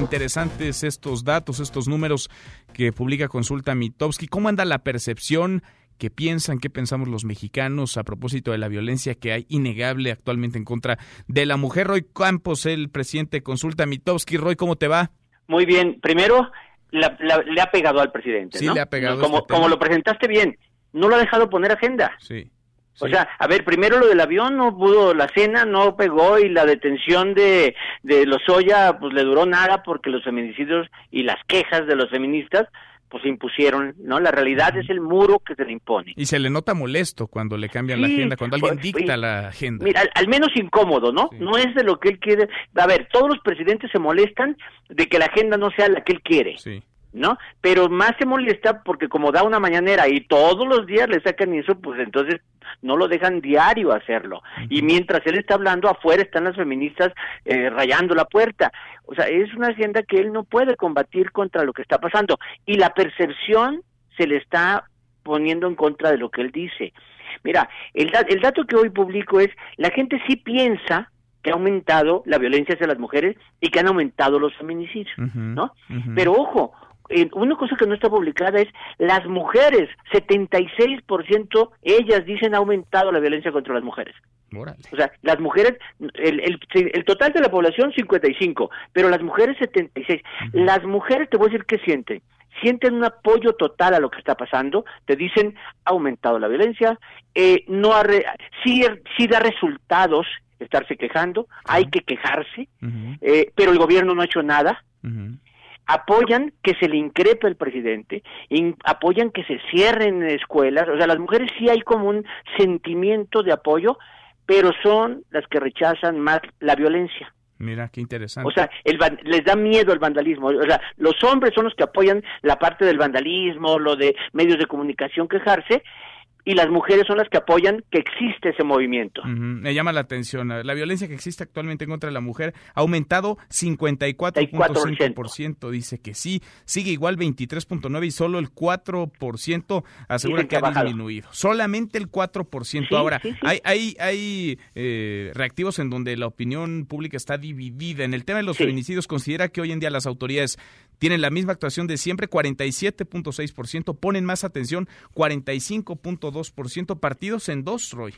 Interesantes estos datos, estos números que publica Consulta Mitowski. ¿Cómo anda la percepción? ¿Qué piensan? ¿Qué pensamos los mexicanos a propósito de la violencia que hay innegable actualmente en contra de la mujer? Roy Campos, el presidente de Consulta Mitowski. Roy, ¿cómo te va? Muy bien. Primero, le ha pegado al presidente. Sí, le ha pegado. Como, este como lo presentaste bien, no lo ha dejado poner agenda. Sí. O sea, a ver, primero lo del avión no pudo, la cena no pegó y la detención de, de Lozoya pues le duró nada porque los feminicidios y las quejas de los feministas pues se impusieron, ¿no? La realidad es el muro que se le impone. Y se le nota molesto cuando le cambian la agenda, cuando alguien pues, dicta la agenda. Mira, al, al menos incómodo, ¿no? Sí. No es de lo que él quiere. A ver, todos los presidentes se molestan de que la agenda no sea la que él quiere. Sí. ¿No? Pero más se molesta porque como da una mañanera y todos los días le sacan eso, pues entonces no lo dejan diario hacerlo. Y mientras él está hablando, afuera están las feministas eh, rayando la puerta. O sea, es una agenda que él no puede combatir contra lo que está pasando. Y la percepción se le está poniendo en contra de lo que él dice. Mira, el, da- el dato que hoy publico es, la gente sí piensa que ha aumentado la violencia hacia las mujeres y que han aumentado los feminicidios, ¿no? Pero ojo, eh, una cosa que no está publicada es las mujeres, 76% ellas dicen ha aumentado la violencia contra las mujeres. O sea, las mujeres, el, el, el total de la población 55, pero las mujeres 76. Las mujeres, te voy a decir qué sienten. Sienten un apoyo total a lo que está pasando, te dicen ha aumentado la violencia, eh, no ha re- sí, sí da resultados estarse quejando, hay que quejarse, eh, pero el gobierno no ha hecho nada, ujú. Apoyan que se le increpe al presidente, in- apoyan que se cierren escuelas, o sea, las mujeres sí hay como un sentimiento de apoyo, pero son las que rechazan más la violencia. Mira, qué interesante. O sea, el les da miedo el vandalismo. O sea, los hombres son los que apoyan la parte del vandalismo, lo de medios de comunicación quejarse, y las mujeres son las que apoyan que existe ese movimiento. Me llama la atención. La violencia que existe actualmente en contra la mujer ha aumentado 54.5%. Dice que sí. Sigue igual 23.9% y solo el 4% asegura que que ha bajado. disminuido. Solamente el 4%. Sí, Ahora, sí, sí. hay, hay, hay eh, reactivos en donde la opinión pública está dividida. En el tema de los feminicidios, considera que hoy en día las autoridades tienen la misma actuación de siempre, 47.6%, ponen más atención, 45.2%, partidos en dos, Roy.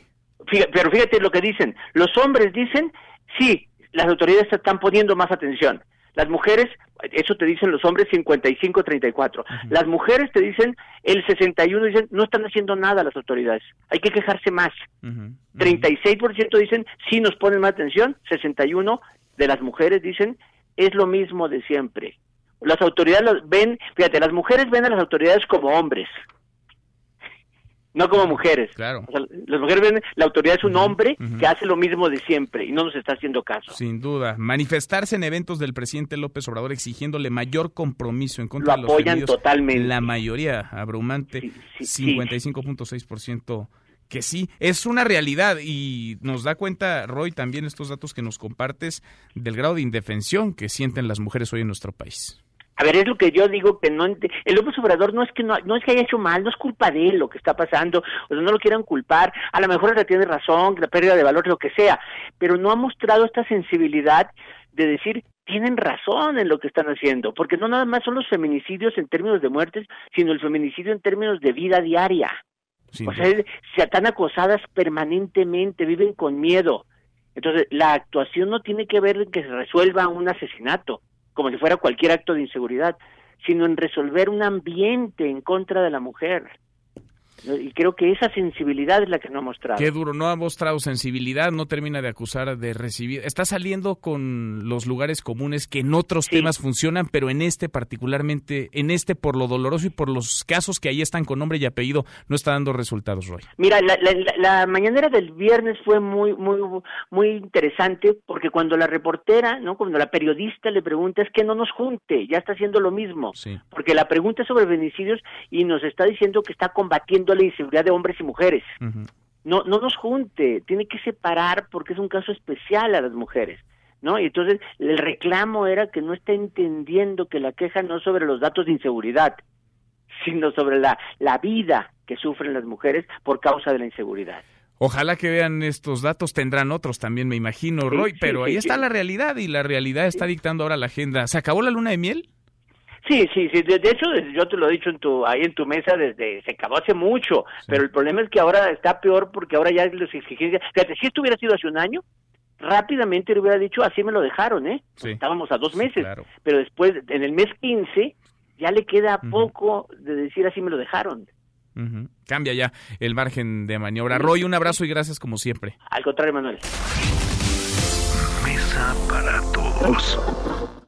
Fíjate- pero fíjate lo que dicen. Los hombres dicen, sí, las autoridades están poniendo más atención. Las mujeres, eso te dicen los hombres 55-34. Las mujeres te dicen, el 61 dicen, no están haciendo nada las autoridades. Hay que quejarse más. Ujú, ujú. 36% dicen, sí nos ponen más atención. 61 de las mujeres dicen, es lo mismo de siempre. Las autoridades los ven, fíjate, las mujeres ven a las autoridades como hombres, no como mujeres. Claro. O sea, las mujeres ven, la autoridad es un hombre que hace lo mismo de siempre y no nos está haciendo caso. Sin duda. Manifestarse en eventos del presidente López Obrador exigiéndole mayor compromiso en contra Lo de los apoyan totalmente. La mayoría, abrumante, Sí, sí, 55.6% que sí, es una realidad y nos da cuenta, Roy, también estos datos que nos compartes del grado de indefensión que sienten las mujeres hoy en nuestro país. A ver, es lo que yo digo que no el López Obrador no es que no, no es que haya hecho mal, no es culpa de él lo que está pasando, o sea, no lo quieran culpar, a lo mejor ella tiene razón, la pérdida de valor, lo que sea, pero no ha mostrado esta sensibilidad de decir tienen razón en lo que están haciendo, porque no nada más son los feminicidios en términos de muertes, sino el feminicidio en términos de vida diaria. O sea, se están acosadas permanentemente, viven con miedo. Entonces, la actuación no tiene que ver en que se resuelva un asesinato, como si fuera cualquier acto de inseguridad, sino en resolver un ambiente en contra de la mujer. Y creo que esa sensibilidad es la que no ha mostrado. Qué duro, no ha mostrado sensibilidad, no termina de acusar de recibir. Está saliendo con los lugares comunes que en otros Sí. temas funcionan, pero en este particularmente, en este por lo doloroso y por los casos que ahí están con nombre y apellido, no está dando resultados, Roy. Mira, la, la, la- la mañanera del viernes fue muy, muy, muy interesante porque cuando la reportera, no, cuando la periodista le pregunta es que no nos junte, ya está haciendo lo mismo, Sí. porque la pregunta es sobre feminicidios y nos está diciendo que está combatiendo la inseguridad de hombres y mujeres. No, no nos junte, tiene que separar porque es un caso especial a las mujeres. ¿No? Y entonces el reclamo era que no está entendiendo que la queja no es sobre los datos de inseguridad, sino sobre la, la vida que sufren las mujeres por causa de la inseguridad. Ojalá que vean estos datos, tendrán otros también, me imagino, Roy, pero ahí está la realidad y la realidad está dictando ahora la agenda. ¿Se acabó la luna de miel? Sí, sí, sí. De, hecho, yo te lo he dicho en tu, ahí en tu mesa desde, se acabó hace mucho, pero el problema es que ahora está peor porque ahora ya los exigencias, fíjate, si esto hubiera sido hace un año, rápidamente le hubiera dicho, así me lo dejaron, ¿eh? Estábamos a dos meses, pero después, en el mes 15, ya le queda poco de decir así me lo dejaron. Cambia ya el margen de maniobra. Roy, un abrazo y gracias como siempre. Al contrario, Manuel. Mesa para todos.